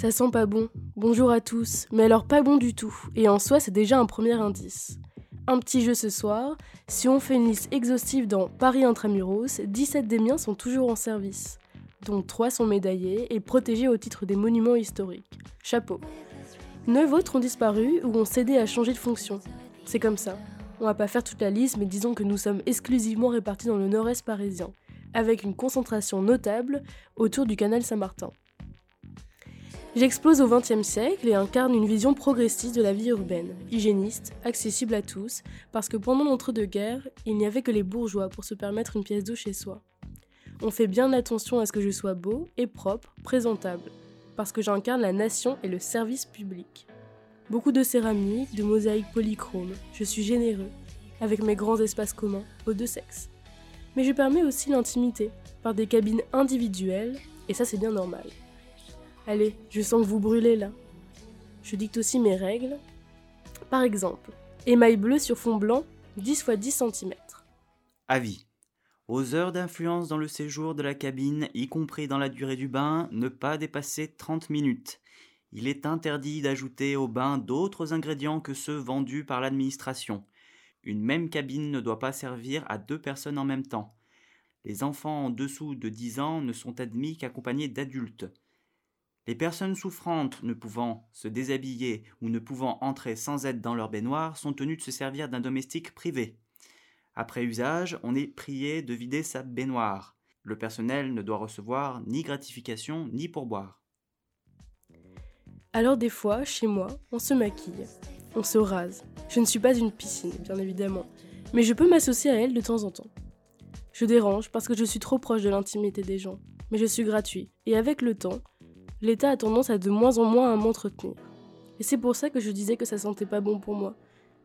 Ça sent pas bon. Bonjour à tous. Mais alors pas bon du tout. Et en soi, c'est déjà un premier indice. Un petit jeu ce soir. Si on fait une liste exhaustive dans Paris Intramuros, 17 des miens sont toujours en service. Dont 3 sont médaillés et protégés au titre des monuments historiques. Chapeau. 9 autres ont disparu ou ont cédé à changer de fonction. C'est comme ça. On va pas faire toute la liste, mais disons que nous sommes exclusivement répartis dans le nord-est parisien, avec une concentration notable autour du canal Saint-Martin. J'explose au XXe siècle et incarne une vision progressiste de la vie urbaine, hygiéniste, accessible à tous, parce que pendant l'entre-deux-guerres, il n'y avait que les bourgeois pour se permettre une pièce d'eau chez soi. On fait bien attention à ce que je sois beau et propre, présentable, parce que j'incarne la nation et le service public. Beaucoup de céramique, de mosaïques polychromes, je suis généreux, avec mes grands espaces communs, aux deux sexes. Mais je permets aussi l'intimité, par des cabines individuelles, et ça c'est bien normal. Allez, je sens que vous brûlez là. Je dicte aussi mes règles. Par exemple, émail bleu sur fond blanc, 10 x 10 cm. Avis. Aux heures d'influence dans le séjour de la cabine, y compris dans la durée du bain, ne pas dépasser 30 minutes. Il est interdit d'ajouter au bain d'autres ingrédients que ceux vendus par l'administration. Une même cabine ne doit pas servir à deux personnes en même temps. Les enfants en dessous de 10 ans ne sont admis qu'accompagnés d'adultes. Les personnes souffrantes ne pouvant se déshabiller ou ne pouvant entrer sans aide dans leur baignoire sont tenues de se servir d'un domestique privé. Après usage, on est prié de vider sa baignoire. Le personnel ne doit recevoir ni gratification ni pourboire. Alors des fois, chez moi, on se maquille, on se rase. Je ne suis pas une piscine, bien évidemment, mais je peux m'associer à elle de temps en temps. Je dérange parce que je suis trop proche de l'intimité des gens, mais je suis gratuit, et avec le temps, l'État a tendance à de moins en moins à m'entretenir. Et c'est pour ça que je disais que ça sentait pas bon pour moi.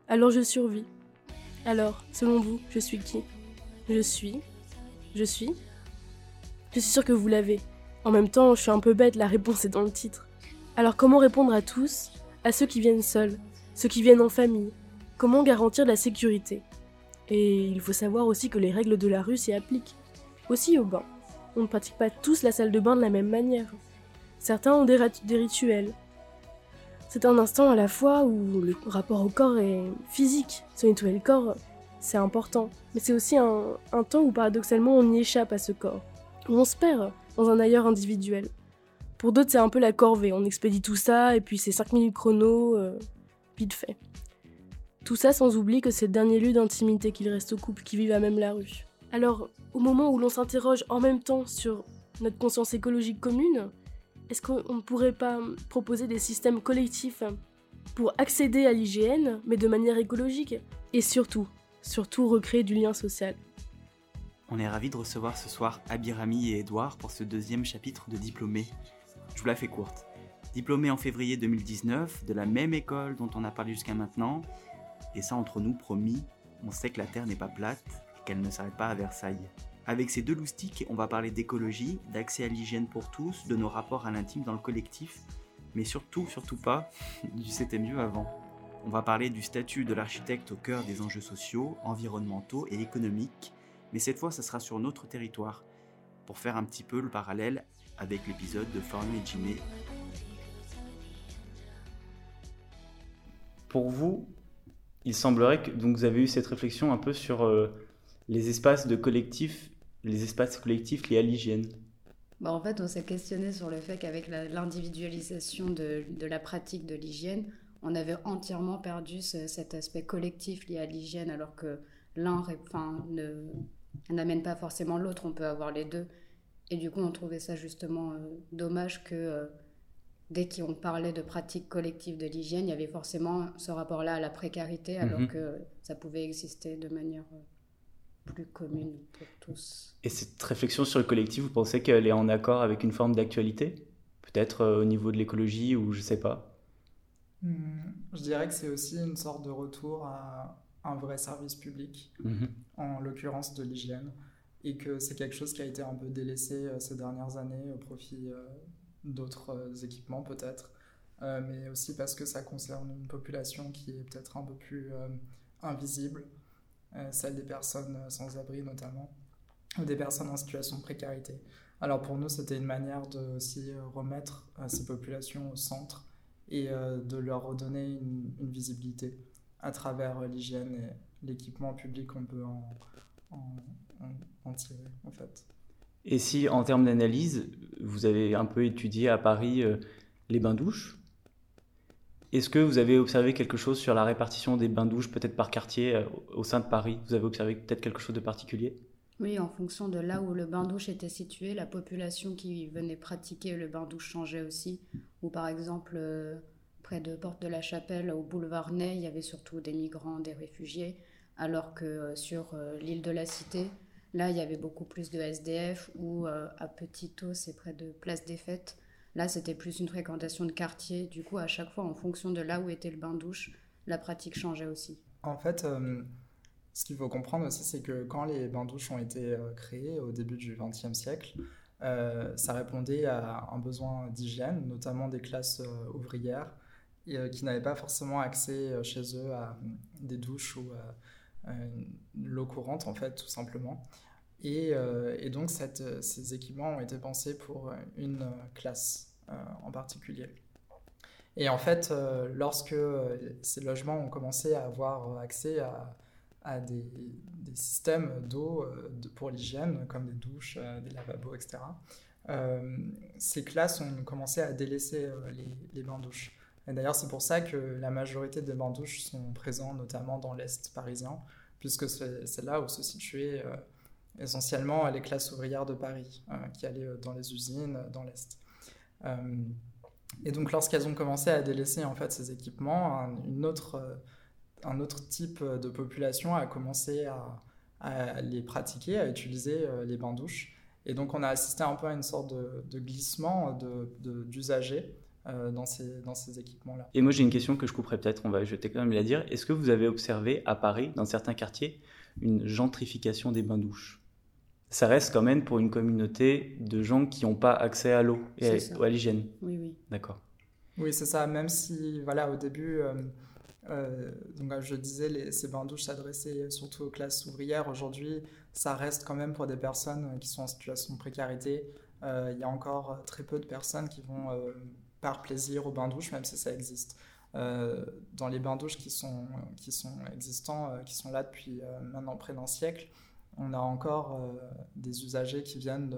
Alors je survis. Alors, selon vous, je suis qui? Je suis Je suis Je suis sûre que vous l'avez. En même temps, je suis un peu bête, la réponse est dans le titre. Alors comment répondre à tous? À ceux qui viennent seuls, ceux qui viennent en famille Comment garantir la sécurité? Et il faut savoir aussi que les règles de la rue s'y appliquent. Aussi au bain. On ne pratique pas tous la salle de bain de la même manière. Certains ont des, rituels. C'est un instant à la fois où le rapport au corps est physique. Se nettoyer le corps, c'est important. Mais c'est aussi un, temps où paradoxalement on y échappe à ce corps. Où on se perd dans un ailleurs individuel. Pour d'autres, c'est un peu la corvée. On expédie tout ça et puis c'est 5 minutes chrono, euh, vite fait. Tout ça sans oublier que c'est le dernier lieu d'intimité qu'il reste aux couples qui vivent à même la rue. Alors, au moment où l'on s'interroge en même temps sur notre conscience écologique commune, est-ce qu'on ne pourrait pas proposer des systèmes collectifs pour accéder à l'hygiène, mais de manière écologique Et surtout, surtout recréer du lien social? On est ravis de recevoir ce soir Abirami et Edouard pour ce deuxième chapitre de Diplômé. Je vous la fais courte. Diplômé en février 2019 de la même école dont on a parlé jusqu'à maintenant, et ça entre nous promis, on sait que la Terre n'est pas plate et qu'elle ne s'arrête pas à Versailles. Avec ces deux loustiques, on va parler d'écologie, d'accès à l'hygiène pour tous, de nos rapports à l'intime dans le collectif, mais surtout, surtout pas, du c'était avant. On va parler du statut de l'architecte au cœur des enjeux sociaux, environnementaux et économiques, mais cette fois, ça sera sur notre territoire, pour faire un petit peu le parallèle avec l'épisode de Formé et Jimé. Pour vous, il semblerait que donc, vous avez eu cette réflexion un peu sur euh, les espaces de collectif les espaces collectifs liés à l'hygiène bah En fait, on s'est questionné sur le fait qu'avec l'individualisation de, de, la pratique de l'hygiène, on avait entièrement perdu cet aspect collectif lié à l'hygiène, alors que l'un enfin, n'amène pas forcément l'autre, on peut avoir les deux. Et du coup, on trouvait ça justement euh, dommage que euh, dès qu'on parlait de pratique collective de l'hygiène, il y avait forcément ce rapport-là à la précarité, alors mhm. que ça pouvait exister de manière euh, plus commune pour tous. Et cette réflexion sur le collectif, vous pensez qu'elle est en accord avec une forme d'actualité? Peut-être euh, au niveau de l'écologie ou je sais pas? Hmm, Je dirais que c'est aussi une sorte de retour à un vrai service public, mhm. en l'occurrence de l'hygiène, et que c'est quelque chose qui a été un peu délaissé euh, ces dernières années au profit euh, d'autres équipements peut-être, mais aussi parce que ça concerne une population qui est peut-être un peu plus invisible celle des personnes sans abri notamment. ou des personnes en situation de précarité. Alors pour nous, c'était une manière de aussi remettre ces populations au centre et de leur redonner une, visibilité à travers l'hygiène et l'équipement public qu'on peut en, en, tirer en fait. Et si en termes d'analyse, vous avez un peu étudié à Paris euh, les bains-douches, est-ce que vous avez observé quelque chose sur la répartition des bains-douches, peut-être par quartier, euh, au sein de Paris? Vous avez observé peut-être quelque chose de particulier? Oui, en fonction de là où le bain-douche était situé, la population qui venait pratiquer le bain-douche changeait aussi. Ou par exemple, euh, près de Porte de la Chapelle, au boulevard Ney, il y avait surtout des migrants, des réfugiés. Alors que euh, sur l'île de la Cité, là, il y avait beaucoup plus de SDF, ou à Petito, c'est près de Place des Fêtes, là, c'était plus une fréquentation de quartier. Du coup, à chaque fois, en fonction de là où était le bain-douche, la pratique changeait aussi. En fait, ce qu'il faut comprendre aussi, c'est que quand les bains-douches ont été créés au début du XXe siècle, ça répondait à un besoin d'hygiène, notamment des classes ouvrières qui n'avaient pas forcément accès chez eux à des douches ou euh, l'eau courante, en fait, tout simplement. Et, euh, et donc, cette, ces équipements ont été pensés pour une classe euh, en particulier. Et en fait, lorsque ces logements ont commencé à avoir accès à, des, systèmes d'eau pour l'hygiène, comme des douches, des lavabos, etc., ces classes ont commencé à délaisser les, les bains-douches. Et d'ailleurs, c'est pour ça que la majorité des bains-douches sont présents notamment dans l'Est parisien, puisque c'est là où se situaient euh, essentiellement les classes ouvrières de Paris, euh, qui allaient euh, dans les usines dans l'Est. et donc, lorsqu'elles ont commencé à délaisser en fait ces équipements, un, autre, type de population a commencé à, les pratiquer, à utiliser les bains-douches. Et donc, on a assisté un peu à une sorte de, glissement d'usagers euh, dans ces, dans ces équipements-là. Et moi j'ai une question que je couperai peut-être, on va jeter quand même la dire. Est-ce que vous avez observé à Paris, dans certains quartiers, une gentrification des bains-douches Ça reste quand même pour une communauté de gens qui n'ont pas accès à l'eau et à, l'hygiène. Oui, oui. D'accord. Oui, c'est ça, même si, voilà, au début, euh, euh, donc, je disais, les, ces bains-douches s'adressaient surtout aux classes ouvrières. Aujourd'hui, ça reste quand même pour des personnes qui sont en situation de précarité. Il y a encore très peu de personnes qui vont par plaisir au bain-douche, même si ça existe. Euh, dans les bains-douches qui sont, qui sont existants, euh, qui sont là depuis euh, maintenant près d'un siècle, on a encore des usagers qui viennent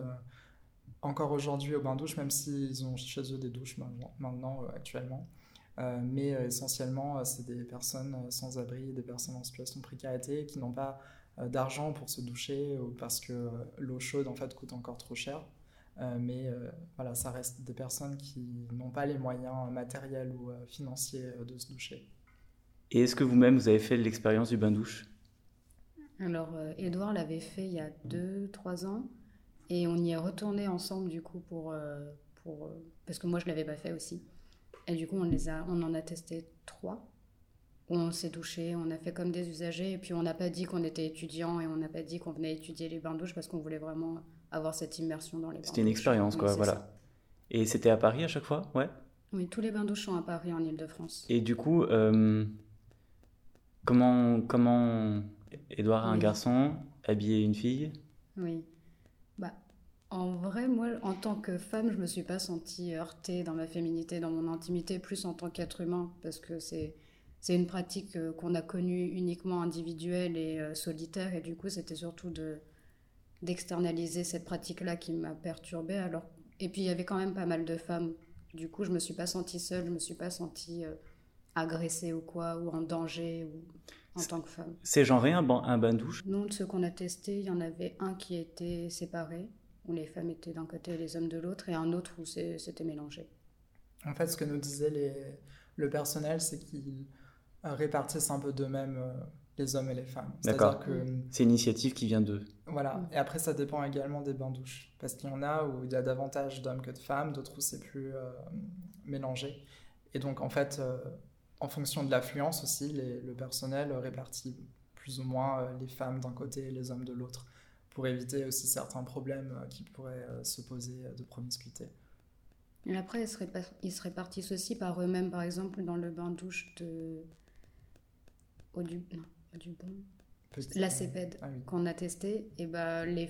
encore aujourd'hui au bain-douche, même s'ils ont chez eux des douches maintenant, actuellement. mais essentiellement, c'est des personnes sans abri, des personnes en situation de précarité qui n'ont pas d'argent pour se doucher ou parce que l'eau chaude en fait coûte encore trop cher. Euh, mais euh, voilà, ça reste des personnes qui n'ont pas les moyens matériels ou euh, financiers de se doucher. Et est-ce que vous-même, vous avez fait l'expérience du bain-douche? Alors, Edouard l'avait fait il y a 2-3 ans. Et on y est retourné ensemble, du coup, pour, pour, parce que moi, je ne l'avais pas fait aussi. Et du coup, on, les a, on en a testé trois. On s'est douché, on a fait comme des usagers. Et puis, on n'a pas dit qu'on était étudiant et on n'a pas dit qu'on venait étudier les bains-douches parce qu'on voulait vraiment avoir cette immersion dans les bains C'était une expérience, quoi, voilà. Et c'était à Paris à chaque fois, ouais Oui, tous les bains douches sont à Paris, en Ile-de-France. Et du coup, euh, comment, comment Edouard a un garçon, habiller une fille Oui. Bah, en vrai, moi, en tant que femme, je me suis pas sentie heurtée dans ma féminité, dans mon intimité, plus en tant qu'être humain, parce que c'est c'est une pratique euh, qu'on a connue uniquement individuelle et euh, solitaire, et du coup, c'était surtout de d'externaliser cette pratique-là qui m'a perturbée. Alors, et puis il y avait quand même pas mal de femmes. Du coup, je me suis pas sentie seule, je me suis pas sentie euh, agressée ou quoi, ou en danger ou en tant que femme. C'est genré un, un bain douche Non, de ceux qu'on a testés, il y en avait un qui était séparé, où les femmes étaient d'un côté et les hommes de l'autre, et un autre où c'était mélangé. En fait, ce que nous disait les, le personnel, c'est qu'ils répartissent un peu d'eux-mêmes euh, les hommes et les femmes. D'accord. Que... C'est une initiative qui vient d'eux. Voilà. Mm. Et après, ça dépend également des bains-douches. Parce qu'il y en a où il y a davantage d'hommes que de femmes, d'autres où c'est plus euh, mélangé. Et donc, en fait, euh, en fonction de l'affluence aussi, le personnel répartit plus ou moins euh, les femmes d'un côté et les hommes de l'autre, pour éviter aussi certains problèmes qui pourraient se poser de promiscuité. Et après, ils se, ils se répartissent aussi par eux-mêmes, par exemple, dans le bain-douche de... Au du... Non du bon la CEPED ah qu'on a testé, et ben les,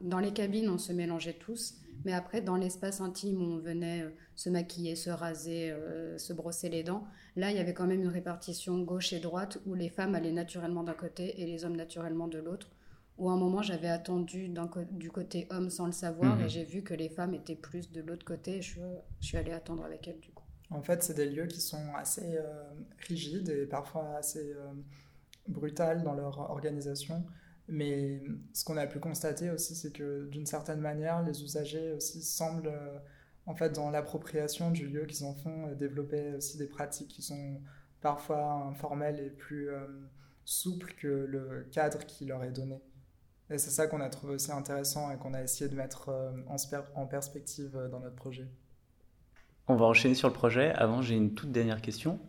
dans les cabines, on se mélangeait tous. Mais après, dans l'espace intime où on venait euh, se maquiller, se raser, euh, se brosser les dents, là, il y avait quand même une répartition gauche et droite où les femmes allaient naturellement d'un côté et les hommes naturellement de l'autre. Où à un moment, j'avais attendu du côté homme sans le savoir et mhm. j'ai vu que les femmes étaient plus de l'autre côté. Et je, je, suis allée attendre avec elles du coup. En fait, c'est des lieux qui sont assez euh, rigides et parfois assez brutales dans leur organisation. Mais ce qu'on a pu constater aussi, c'est que d'une certaine manière, les usagers aussi semblent, euh, en fait, dans l'appropriation du lieu qu'ils en font, euh, développer aussi des pratiques qui sont parfois informelles et plus euh, souples que le cadre qui leur est donné. Et c'est ça qu'on a trouvé aussi intéressant et qu'on a essayé de mettre en, en perspective dans notre projet. On va enchaîner sur le projet. Avant, j'ai une toute dernière question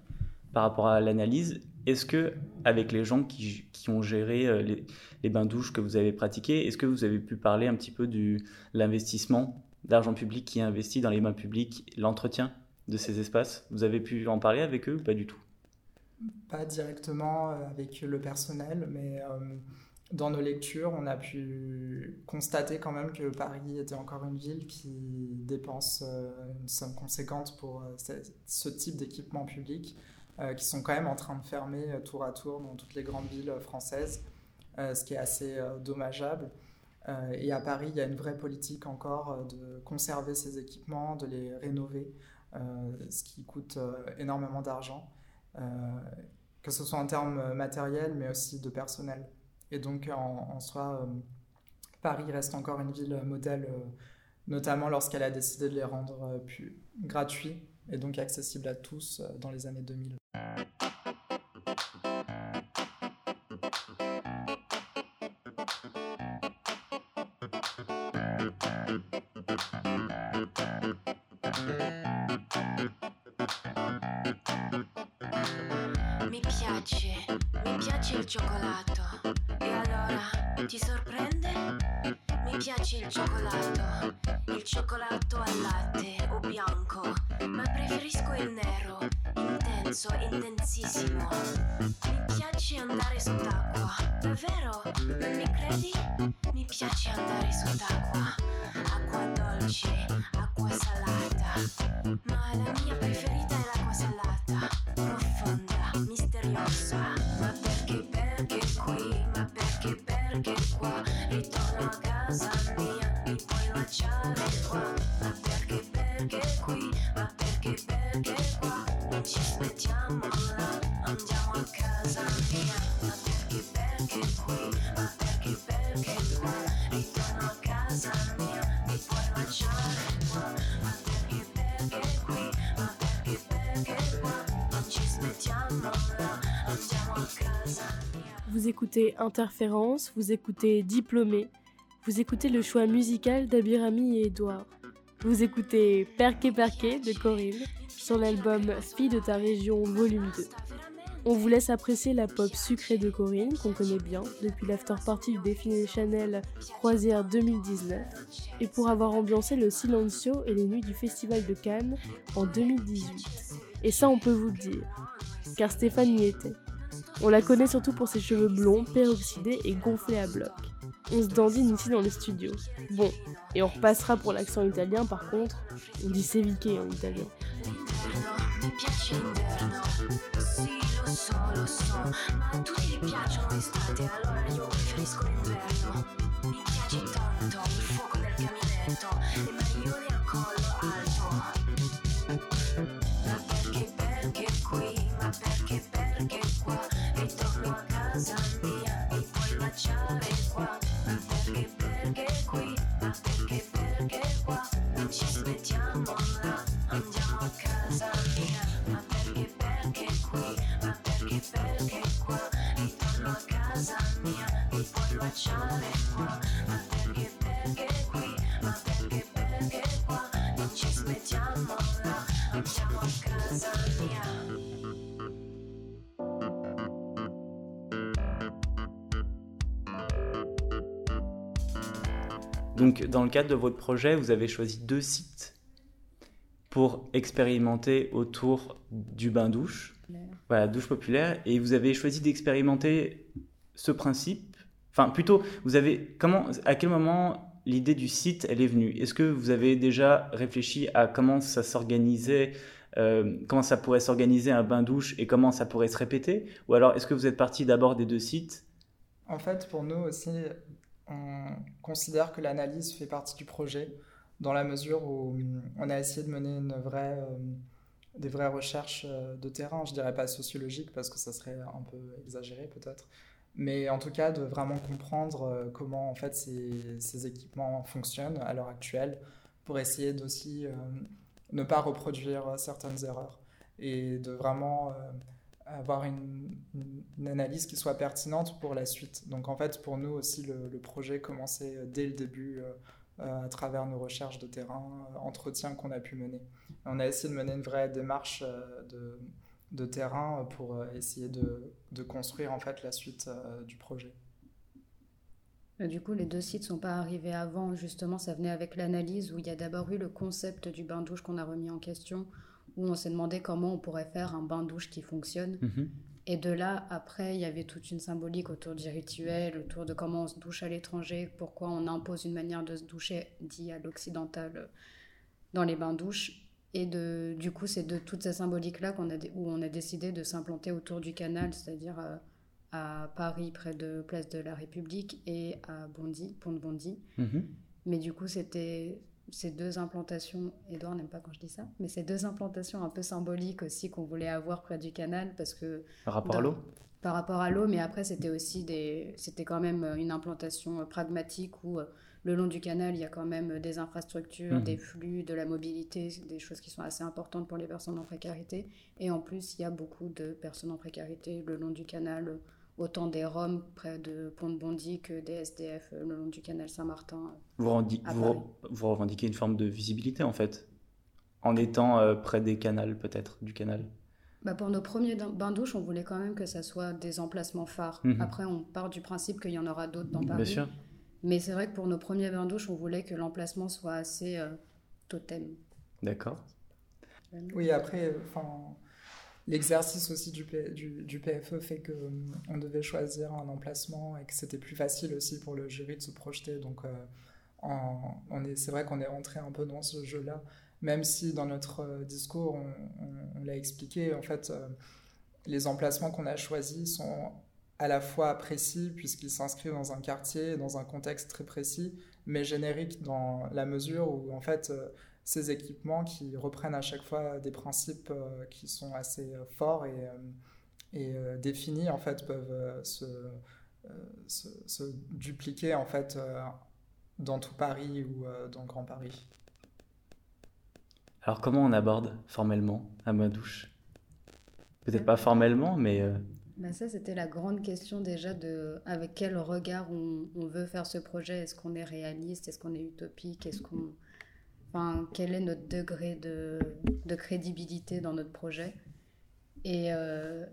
par rapport à l'analyse. Est-ce que, avec les gens qui, ont géré euh, les, les bains-douches que vous avez pratiqués, est-ce que vous avez pu parler un petit peu de l'investissement d'argent public qui est investi dans les bains publics, l'entretien de ces espaces? Vous avez pu en parler avec eux ou pas du tout? Pas directement euh, avec le personnel, mais euh, dans nos lectures, on a pu constater quand même que Paris était encore une ville qui dépense une somme conséquente pour ce type d'équipement public. Euh, qui sont quand même en train de fermer euh, tour à tour dans toutes les grandes villes euh, françaises, ce qui est assez dommageable. et à Paris, il y a une vraie politique encore de conserver ces équipements, de les rénover, ce qui coûte énormément d'argent, que ce soit en termes matériels, mais aussi de personnel. Et donc, en, en soi, Paris reste encore une ville modèle, notamment lorsqu'elle a décidé de les rendre plus gratuits et donc accessibles à tous dans les années 2000. Mi piace, mi piace il cioccolato. E allora, ti sorprende? Mi piace il cioccolato, il cioccolato al latte o bianco, ma preferisco il nero intenso, intensissimo. Mi piace andare sott'acqua, davvero? Non mi credi? Mi piace andare sott'acqua. Acqua dolce, acqua salata. Ma la mia preferita è l'acqua salata, profonda, misteriosa. Ma perché, perché qui? Ma perché, perché qua? Ritorno a casa mia, mi puoi lasciare qua. Ma perché, perché Vous écoutez Interférence, vous écoutez Diplômé, vous écoutez le choix musical d'Abirami et Edouard. Vous écoutez Perqué Perqué de Corinne sur l'album Fille de ta région volume 2. On vous laisse apprécier la pop sucrée de Corinne, qu'on connaît bien depuis l'after party du défilé Chanel Croisière 2019, et pour avoir ambiancé le Silencio et les nuits du Festival de Cannes en 2018. Et ça, on peut vous le dire, car Stéphane y était. On la connaît surtout pour ses cheveux blonds, peroxydés et gonflés à bloc. On se dandine ici dans le studio. Bon, et on repassera pour l'accent italien par contre, on dit ceviche en italien. Donc, dans le cadre de votre projet, vous avez choisi deux sites pour expérimenter autour du bain-douche, voilà, douche populaire, et vous avez choisi d'expérimenter ce principe, enfin plutôt, vous avez comment, à quel moment l'idée du site elle est venue? Est-ce que vous avez déjà réfléchi à comment ça s'organisait euh, comment ça pourrait s'organiser un bain douche et comment ça pourrait se répéter? Ou alors est-ce que vous êtes parti d'abord des deux sites? En fait, pour nous aussi, on considère que l'analyse fait partie du projet dans la mesure où on a essayé de mener euh, des vraies recherches euh, de terrain, je dirais pas sociologiques parce que ça serait un peu exagéré peut-être, mais en tout cas de vraiment comprendre comment en fait ces, équipements fonctionnent à l'heure actuelle pour essayer d'aussi ne pas reproduire certaines erreurs. Et de vraiment euh, avoir une, analyse qui soit pertinente pour la suite. Donc en fait, pour nous aussi, le, projet commençait dès le début euh, à travers nos recherches de terrain, euh, entretiens qu'on a pu mener. On a essayé de mener une vraie démarche de, de terrain pour essayer de, de, construire en fait la suite du projet. Du coup, les deux sites ne sont pas arrivés avant. Justement, ça venait avec l'analyse où il y a d'abord eu le concept du bain-douche qu'on a remis en question, où on s'est demandé comment on pourrait faire un bain-douche qui fonctionne. Mhm. Et de là, après, il y avait toute une symbolique autour du rituel, autour de comment on se douche à l'étranger, pourquoi on impose une manière de se doucher dit à l'occidental dans les bains-douches. Et de, du coup, c'est de symboliques-là qu'on a, où on a décidé de s'implanter autour du canal, c'est-à-dire euh, à Paris, près de Place de la République, et à Bondy, Pont de Bondy. Mhm. Mais du coup, c'était ces deux implantations, Edouard n'aime pas quand je dis ça, mais ces deux implantations un peu symboliques aussi qu'on voulait avoir près du canal, parce que... Par rapport à l'eau Par rapport à l'eau, mais après, c'était aussi des... C'était quand même une implantation pragmatique où le long du canal, il y a quand même des infrastructures, mhm. des flux, de la mobilité, des choses qui sont assez importantes pour les personnes en précarité. Et en plus, il y a beaucoup de personnes en précarité le long du canal, autant des Roms près de Pont-de-Bondy que des SDF euh, le long du canal Saint-Martin. Euh, vous, vous, revendiquez une forme de visibilité en fait, en étant euh, près des canals peut-être, du canal bah pour nos premiers bains-douches, on voulait quand même que ça soit des emplacements phares. Mhm. Après, on part du principe qu'il y en aura d'autres dans Paris. Bien sûr. Mais c'est vrai que pour nos premiers bains-douches, on voulait que l'emplacement soit assez totem. D'accord. Oui, après, enfin L'exercice aussi du, PFE fait qu'on hum, devait choisir un emplacement et que c'était plus facile aussi pour le jury de se projeter. Donc, euh, on est, c'est vrai qu'on est rentré un peu dans ce jeu-là, même si dans notre euh, discours, on, l'a expliqué, en fait, euh, les emplacements qu'on a choisis sont à la fois précis puisqu'ils s'inscrivent dans un quartier, dans un contexte très précis, mais génériques dans la mesure où, en fait, ces équipements qui reprennent à chaque fois des principes euh, qui sont assez euh, forts et, euh, et définis, en fait, peuvent se, se, dupliquer, en fait, dans tout Paris ou dans le Grand Paris. Alors, comment on aborde formellement à ma douche? Peut-être pas formellement, mais... Bah ça, c'était la grande question déjà de avec quel regard on, on veut faire ce projet? Est-ce qu'on est réaliste? Est-ce qu'on est utopique? Est-ce qu'on quel est notre degré de, de crédibilité dans notre projet Et euh,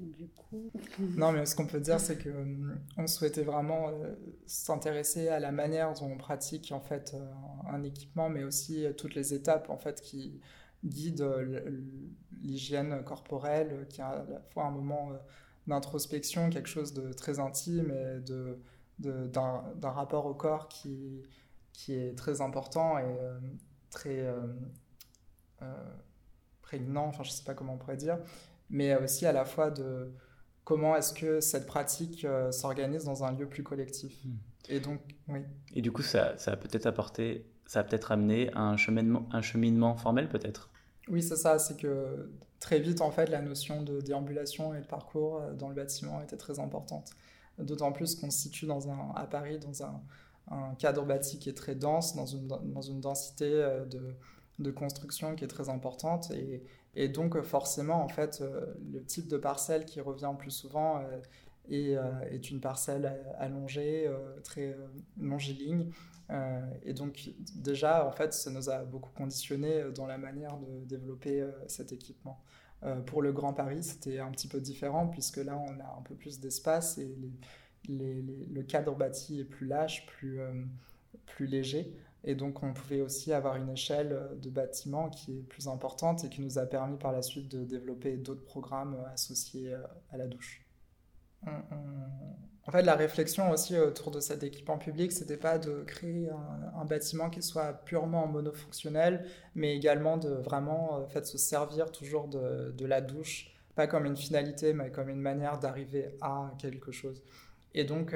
du coup. Non, mais ce qu'on peut dire, c'est qu'on euh, souhaitait vraiment euh, s'intéresser à la manière dont on pratique en fait un équipement, mais aussi toutes les étapes en fait qui guident l'hygiène corporelle, qui est à la fois un moment d'introspection, quelque chose de très intime et de d'un rapport au corps qui, qui est très important et euh, très euh, euh, prégnant, enfin je sais pas comment on pourrait dire, mais aussi à la fois de comment est-ce que cette pratique s'organise dans un lieu plus collectif. Hmm. Et donc, oui. Et du coup, ça, ça a peut-être apporté, ça a peut-être amené un cheminement, un cheminement formel peut-être? Oui, c'est ça, c'est que très vite, en fait, la notion de déambulation et de parcours dans le bâtiment était très importante. D'autant plus qu'on se situe dans un, à Paris dans un, un cadre bâti qui est très dense, dans une, dans une densité euh, de, de, construction qui est très importante. Et, et donc, forcément, en fait, euh, le type de parcelle qui revient plus souvent euh, est, est, une parcelle allongée, très longiligne. et donc, déjà, en fait, ça nous a beaucoup conditionné dans la manière de développer cet équipement. pour le Grand Paris, c'était un petit peu différent, puisque là, on a un peu plus d'espace et le cadre bâti est plus lâche, plus, euh, plus léger. Et donc, on pouvait aussi avoir une échelle de bâtiment qui est plus importante et qui nous a permis par la suite de développer d'autres programmes associés euh, à la douche. fait, la réflexion aussi autour de cet équipement public, c'était pas de créer un, bâtiment qui soit purement monofonctionnel, mais également de vraiment en fait, se servir toujours de, la douche, pas comme une finalité, mais comme une manière d'arriver à quelque chose. Et donc,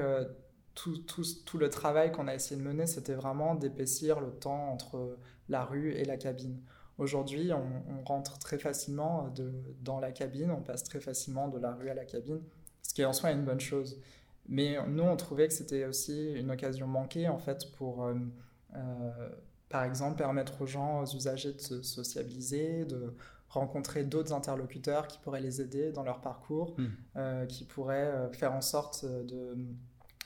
tout, tout, tout, le travail qu'on a essayé de mener, c'était vraiment d'épaissir le temps entre la rue et la cabine. Aujourd'hui, on, rentre très facilement de, dans la cabine, on passe très facilement de la rue à la cabine, ce qui est en soi une bonne chose. Mais nous, on trouvait que c'était aussi une occasion manquée, en fait, pour, euh, euh, par exemple, permettre aux gens, aux usagers de se sociabiliser, de rencontrer d'autres interlocuteurs qui pourraient les aider dans leur parcours, hmm. euh, qui pourraient faire en sorte de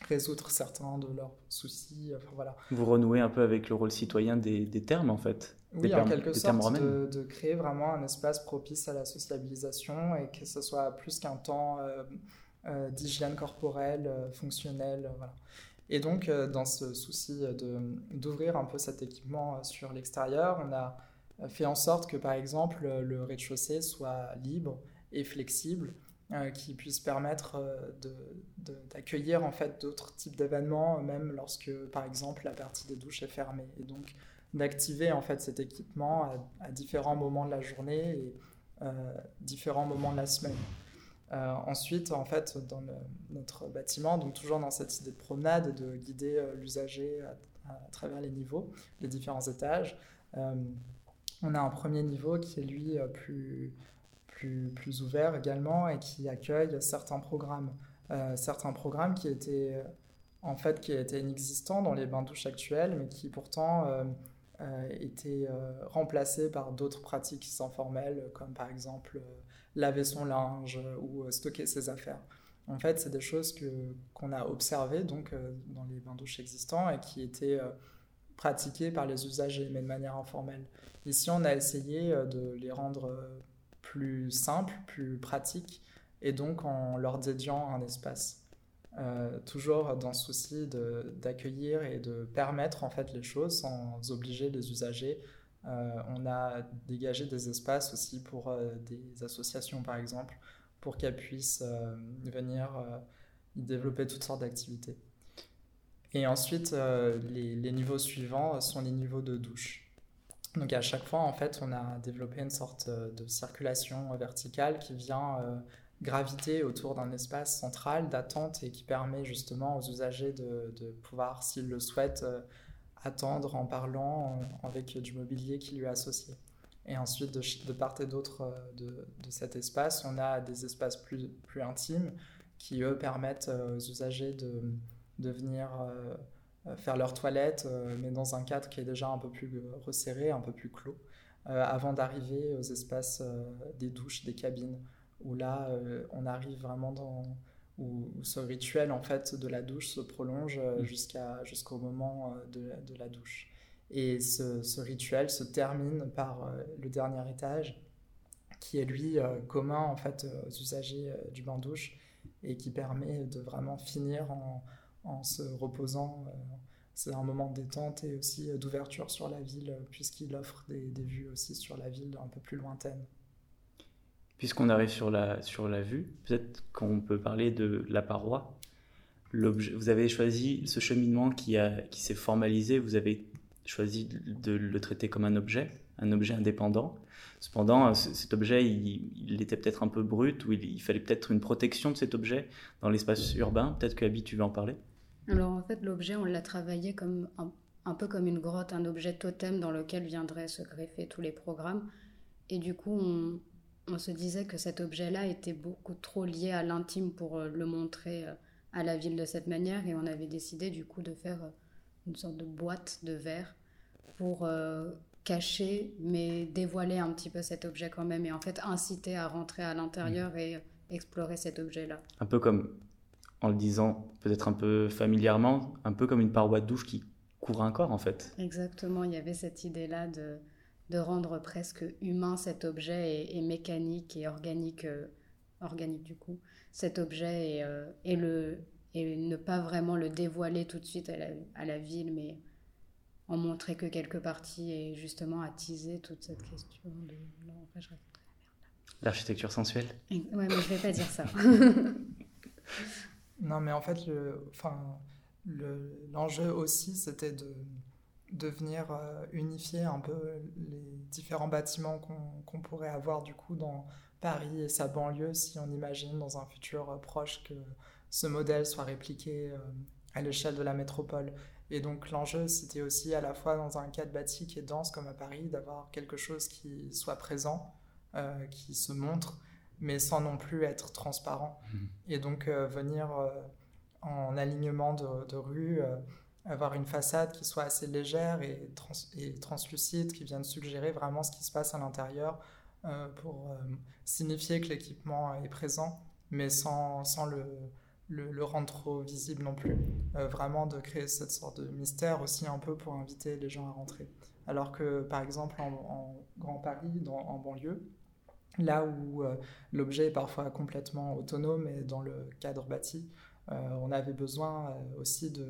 résoudre certains de leurs soucis. Enfin, voilà. Vous renouez un peu avec le rôle citoyen des, des termes, en fait Oui, en quelque sorte, de, de, créer vraiment un espace propice à la sociabilisation et que ce soit plus qu'un temps euh, euh, d'hygiène corporelle, euh, fonctionnelle. Voilà. Et donc, dans ce souci d'ouvrir un peu cet équipement sur l'extérieur, on a fait en sorte que, par exemple, le rez-de-chaussée soit libre et flexible euh, qui puisse permettre euh, d'accueillir en fait d'autres types d'événements, même lorsque par exemple la partie des douches est fermée. Et donc d'activer en fait cet équipement à, différents moments de la journée et euh, différents moments de la semaine. ensuite, en fait, dans notre bâtiment, donc toujours dans cette idée de promenade de guider l'usager à, travers les niveaux, les différents étages, on a un premier niveau qui est lui plus plus, ouvert également et qui accueille certains programmes. Euh, certains programmes qui étaient en fait qui étaient inexistants dans les bains-douches actuels, mais qui pourtant euh, euh, étaient remplacés par d'autres pratiques sans formelles, comme par exemple laver son linge ou stocker ses affaires. En fait, c'est des choses qu'on a observées donc, dans les bains-douches existants et qui étaient pratiquées par les usagers, mais de manière informelle. Ici, on a essayé de les rendre plus simple, plus pratique, et donc en leur dédiant un espace. Euh, toujours dans ce souci d'accueillir et de permettre en fait les choses sans obliger les usagers. Euh, on a dégagé des espaces aussi pour euh, des associations par exemple, pour qu'elles puissent venir y développer toutes sortes d'activités. Et ensuite, les, les, niveaux suivants sont les niveaux de douche. Donc à chaque fois, en fait, on a développé une sorte euh, de circulation verticale qui vient euh, graviter autour d'un espace central d'attente et qui permet justement aux usagers de, pouvoir, s'ils le souhaitent, euh, attendre en parlant avec du mobilier qui lui est associé. Et ensuite, de, part et d'autre de, cet espace, on a des espaces plus intimes qui, eux, permettent aux usagers de, de venir euh, faire leur toilette, euh, mais dans un cadre qui est déjà un peu plus euh, resserré, un peu plus clos, avant d'arriver aux espaces des douches, des cabines, où là, on arrive vraiment dans, où, ce rituel en fait de la douche se prolonge mmh. jusqu'à jusqu'au moment de, de, la douche. Et ce, ce, rituel se termine par le dernier étage, qui est lui commun en fait aux usagers du bain douche et qui permet de vraiment finir en, en se reposant. Euh, c'est un moment de détente et aussi euh, d'ouverture sur la ville, euh, puisqu'il offre des, vues aussi sur la ville un peu plus lointaine. Puisqu'on arrive sur la, sur la vue, peut-être qu'on peut parler de la paroi. Vous avez choisi ce cheminement qui, qui s'est formalisé, vous avez choisi de le traiter comme un objet, un objet indépendant. Cependant, cet objet, il, était peut-être un peu brut, ou il, il fallait peut-être une protection de cet objet dans l'espace urbain. Peut-être que Abby, tu veux en parler? Alors en fait, l'objet, on l'a travaillé comme un, peu comme une grotte, un objet totem dans lequel viendraient se greffer tous les programmes. Et du coup, on, se disait que cet objet-là était beaucoup trop lié à l'intime pour euh, le montrer euh, à la ville de cette manière. Et on avait décidé du coup de faire euh, une sorte de boîte de verre pour cacher, mais dévoiler un petit peu cet objet quand même. Et en fait, inciter à rentrer à l'intérieur mmh. et explorer cet objet-là. Un peu comme en le disant peut-être un peu familièrement, un peu comme une paroi de douche qui couvre un corps en fait. Exactement, il y avait cette idée-là de, de rendre presque humain cet objet et, mécanique et organique, euh, organique du coup, cet objet et, euh, et, le, et ne pas vraiment le dévoiler tout de suite à la, à la ville, mais en montrer que quelques parties et justement attiser toute cette question de... L'architecture sensuelle Ouais, mais je vais pas dire ça. Non, mais en fait, enfin, l'enjeu aussi, c'était de, de venir euh, unifier un peu les différents bâtiments qu'on pourrait avoir du coup dans Paris et sa banlieue si on imagine dans un futur euh, proche que ce modèle soit répliqué euh, à l'échelle de la métropole. Et donc l'enjeu, c'était aussi à la fois dans un cadre bâti qui est dense comme à Paris, d'avoir quelque chose qui soit présent, qui se montre, mais sans non plus être transparent. Mmh. Et donc venir en alignement de, de rue avoir une façade qui soit assez légère et, et, translucide, qui vienne suggérer vraiment ce qui se passe à l'intérieur euh, pour euh, signifier que l'équipement est présent, mais sans, sans le, le, rendre trop visible non plus. Euh, vraiment de créer cette sorte de mystère aussi un peu pour inviter les gens à rentrer. Alors que par exemple en, Grand Paris, dans, en banlieue, là où l'objet est parfois complètement autonome et dans le cadre bâti, on avait besoin aussi de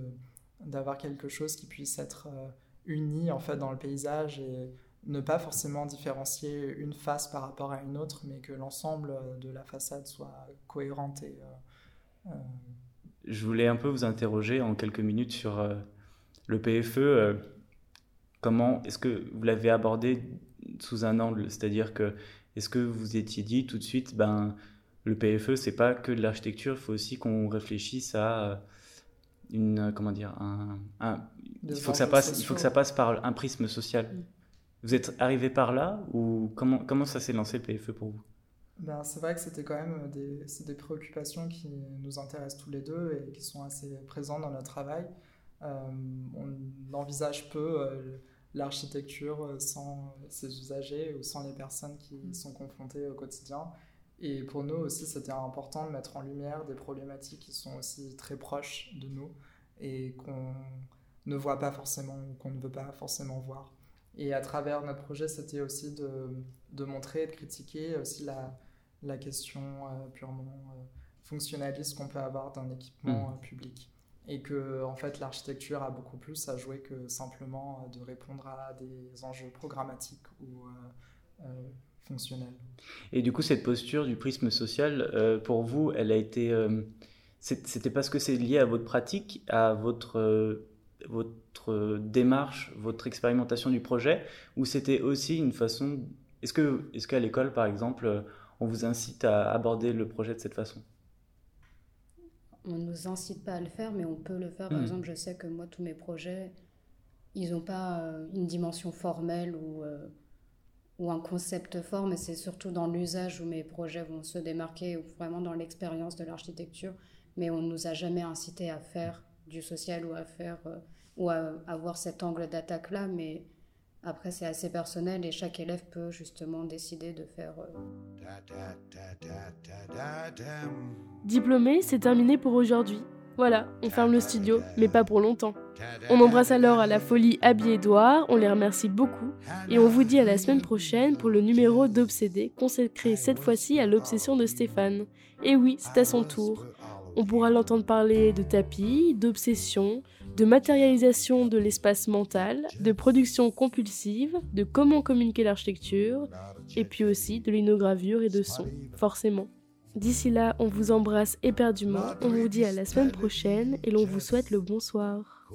d'avoir quelque chose qui puisse être euh, uni en fait dans le paysage et ne pas forcément différencier une face par rapport à une autre, mais que l'ensemble de la façade soit cohérente et euh, euh, je voulais un peu vous interroger en quelques minutes sur le PFE. comment est-ce que vous l'avez abordé sous un angle? C'est-à-dire que est-ce que vous étiez dit tout de suite, ben le PFE c'est pas que de l'architecture, il faut aussi qu'on réfléchisse à une euh, comment dire un, il faut que ça passe il faut que ça passe par un prisme social. Mm. Vous êtes arrivé par là ou comment comment ça s'est lancé le PFE pour vous? Ben, c'est vrai que c'était quand même des, des préoccupations qui nous intéressent tous les deux et qui sont assez présentes dans notre travail. Euh, on envisage peu euh, l'architecture sans ses usagers ou sans les personnes qui mm. sont confrontées au quotidien. Et pour nous aussi, c'était important de mettre en lumière des problématiques qui sont aussi très proches de nous et qu'on ne voit pas forcément ou qu'on ne veut pas forcément voir. Et à travers notre projet, c'était aussi de, de, montrer et de critiquer aussi la, la question euh, purement euh, fonctionnaliste qu'on peut avoir d'un équipement mmh. euh, public. Et que, en fait, l'architecture a beaucoup plus à jouer que simplement de répondre à des enjeux programmatiques ou fonctionnel. Et du coup, cette posture du prisme social, euh, pour vous, elle a été. Euh, c'était parce que c'est lié à votre pratique, à votre, euh, votre démarche, votre expérimentation du projet, ou c'était aussi une façon. Est-ce que, est qu'à l'école, par exemple, on vous incite à aborder le projet de cette façon? On ne nous incite pas à le faire, mais on peut le faire. Par hmm. exemple, je sais que moi, tous mes projets, ils n'ont pas une dimension formelle ou ou un concept fort, mais c'est surtout dans l'usage où mes projets vont se démarquer, ou vraiment dans l'expérience de l'architecture. Mais on ne nous a jamais incité à faire du social ou à faire euh, ou à avoir cet angle d'attaque-là. Mais après, c'est assez personnel et chaque élève peut justement décider de faire. Euh, Diplômé, c'est terminé pour aujourd'hui. Voilà, on ferme le studio, mais pas pour longtemps. On embrasse alors à la folie Abby et Edouard, on les remercie beaucoup, et on vous dit à la semaine prochaine pour le numéro d'Obsédé, consacré cette fois-ci à l'obsession de Stéphane. Et oui, c'est à son tour. On pourra l'entendre parler de tapis, d'obsession, de matérialisation de l'espace mental, de production compulsive, de comment communiquer l'architecture, et puis aussi de l'inogravure et de son, forcément. D'ici là, on vous embrasse éperdument, on vous dit à la semaine prochaine et l'on vous souhaite le bonsoir.